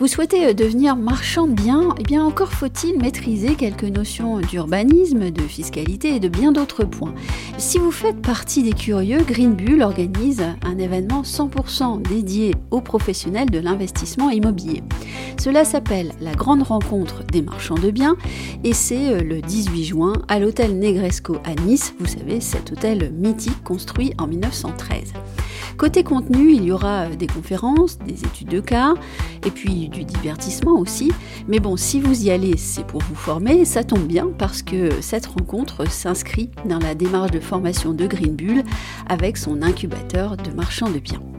Vous souhaitez euh, devenir marchand de biens Eh bien, encore faut-il maîtriser quelques notions d'urbanisme, de fiscalité et de bien d'autres points. Si vous faites partie des curieux, Green Bull organise un événement 100% dédié aux professionnels de l'investissement immobilier. Cela s'appelle la Grande Rencontre des marchands de biens et c'est euh, le 18 juin à l'hôtel Negresco à Nice, vous savez, cet hôtel mythique construit en 1913. Côté contenu, il y aura euh, des conférences, des études de cas, et puis du divertissement aussi. Mais bon, si vous y allez, c'est pour vous former, ça tombe bien parce que cette rencontre s'inscrit dans la démarche de formation de Green Bull avec son incubateur de marchands de biens.